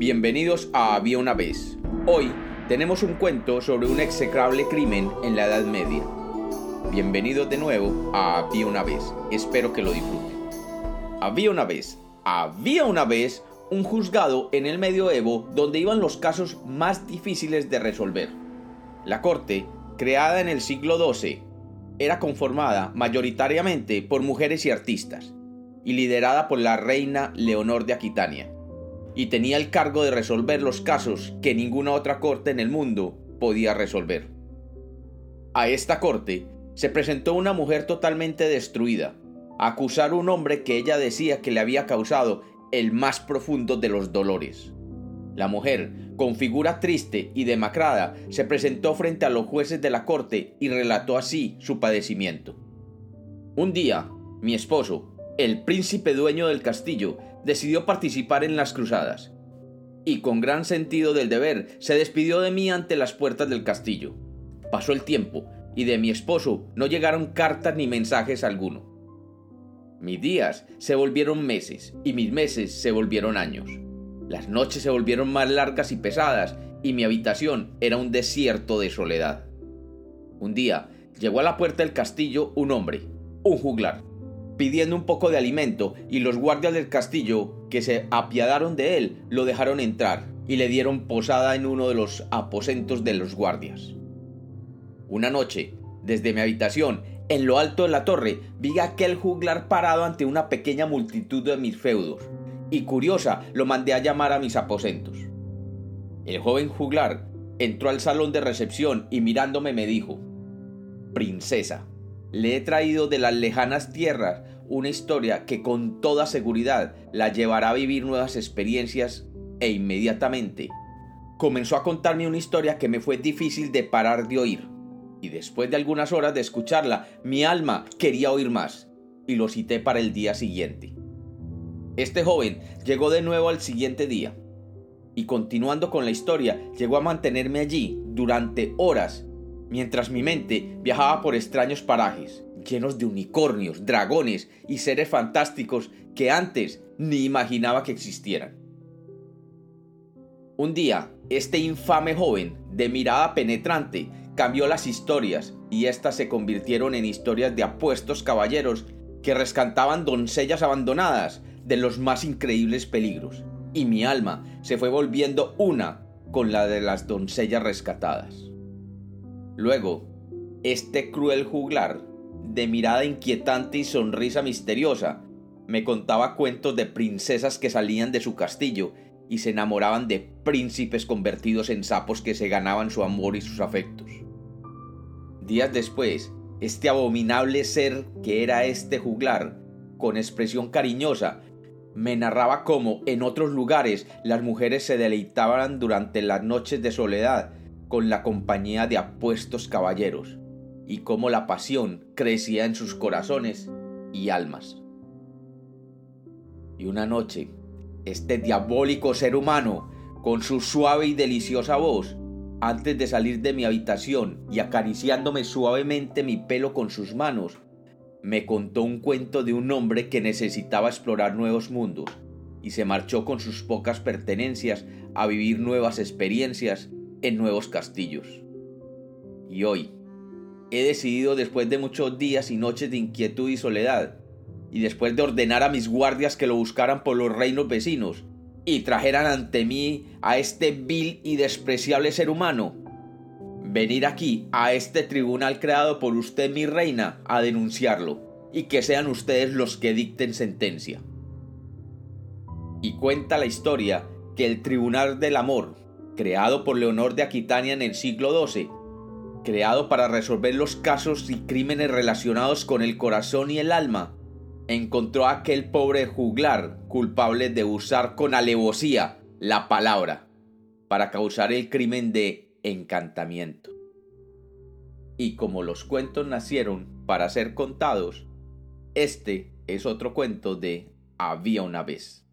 Bienvenidos a Había una vez. Hoy tenemos un cuento sobre un execrable crimen en la Edad Media. Bienvenidos de nuevo a Había una vez. Espero que lo disfruten. Había una vez, había una vez un juzgado en el medioevo donde iban los casos más difíciles de resolver. La corte, creada en el siglo XII, era conformada mayoritariamente por mujeres y artistas, y liderada por la reina Leonor de Aquitania y tenía el cargo de resolver los casos que ninguna otra corte en el mundo podía resolver. A esta corte se presentó una mujer totalmente destruida, a acusar a un hombre que ella decía que le había causado el más profundo de los dolores. La mujer, con figura triste y demacrada, se presentó frente a los jueces de la corte y relató así su padecimiento. Un día, mi esposo, el príncipe dueño del castillo, decidió participar en las cruzadas, y con gran sentido del deber se despidió de mí ante las puertas del castillo. Pasó el tiempo, y de mi esposo no llegaron cartas ni mensajes alguno. Mis días se volvieron meses, y mis meses se volvieron años. Las noches se volvieron más largas y pesadas, y mi habitación era un desierto de soledad. Un día llegó a la puerta del castillo un hombre, un juglar, pidiendo un poco de alimento, y los guardias del castillo, que se apiadaron de él, lo dejaron entrar y le dieron posada en uno de los aposentos de los guardias. Una noche, desde mi habitación, en lo alto de la torre, vi a aquel juglar parado ante una pequeña multitud de mis feudos, y curiosa lo mandé a llamar a mis aposentos. El joven juglar entró al salón de recepción y mirándome me dijo, Princesa, le he traído de las lejanas tierras una historia que con toda seguridad la llevará a vivir nuevas experiencias e inmediatamente comenzó a contarme una historia que me fue difícil de parar de oír. Y después de algunas horas de escucharla, mi alma quería oír más y lo cité para el día siguiente. Este joven llegó de nuevo al siguiente día y continuando con la historia llegó a mantenerme allí durante horas mientras mi mente viajaba por extraños parajes, llenos de unicornios, dragones y seres fantásticos que antes ni imaginaba que existieran. Un día, este infame joven, de mirada penetrante, cambió las historias y éstas se convirtieron en historias de apuestos caballeros que rescataban doncellas abandonadas de los más increíbles peligros, y mi alma se fue volviendo una con la de las doncellas rescatadas. Luego, este cruel juglar, de mirada inquietante y sonrisa misteriosa, me contaba cuentos de princesas que salían de su castillo y se enamoraban de príncipes convertidos en sapos que se ganaban su amor y sus afectos. Días después, este abominable ser que era este juglar, con expresión cariñosa, me narraba cómo en otros lugares las mujeres se deleitaban durante las noches de soledad con la compañía de apuestos caballeros, y cómo la pasión crecía en sus corazones y almas. Y una noche, este diabólico ser humano, con su suave y deliciosa voz, antes de salir de mi habitación y acariciándome suavemente mi pelo con sus manos, me contó un cuento de un hombre que necesitaba explorar nuevos mundos y se marchó con sus pocas pertenencias a vivir nuevas experiencias en nuevos castillos. Y hoy he decidido después de muchos días y noches de inquietud y soledad, y después de ordenar a mis guardias que lo buscaran por los reinos vecinos, y trajeran ante mí a este vil y despreciable ser humano, venir aquí a este tribunal creado por usted mi reina a denunciarlo, y que sean ustedes los que dicten sentencia. Y cuenta la historia que el Tribunal del Amor, creado por Leonor de Aquitania en el siglo XII, creado para resolver los casos y crímenes relacionados con el corazón y el alma, encontró a aquel pobre juglar culpable de usar con alevosía la palabra para causar el crimen de encantamiento. Y como los cuentos nacieron para ser contados, este es otro cuento de Había una vez.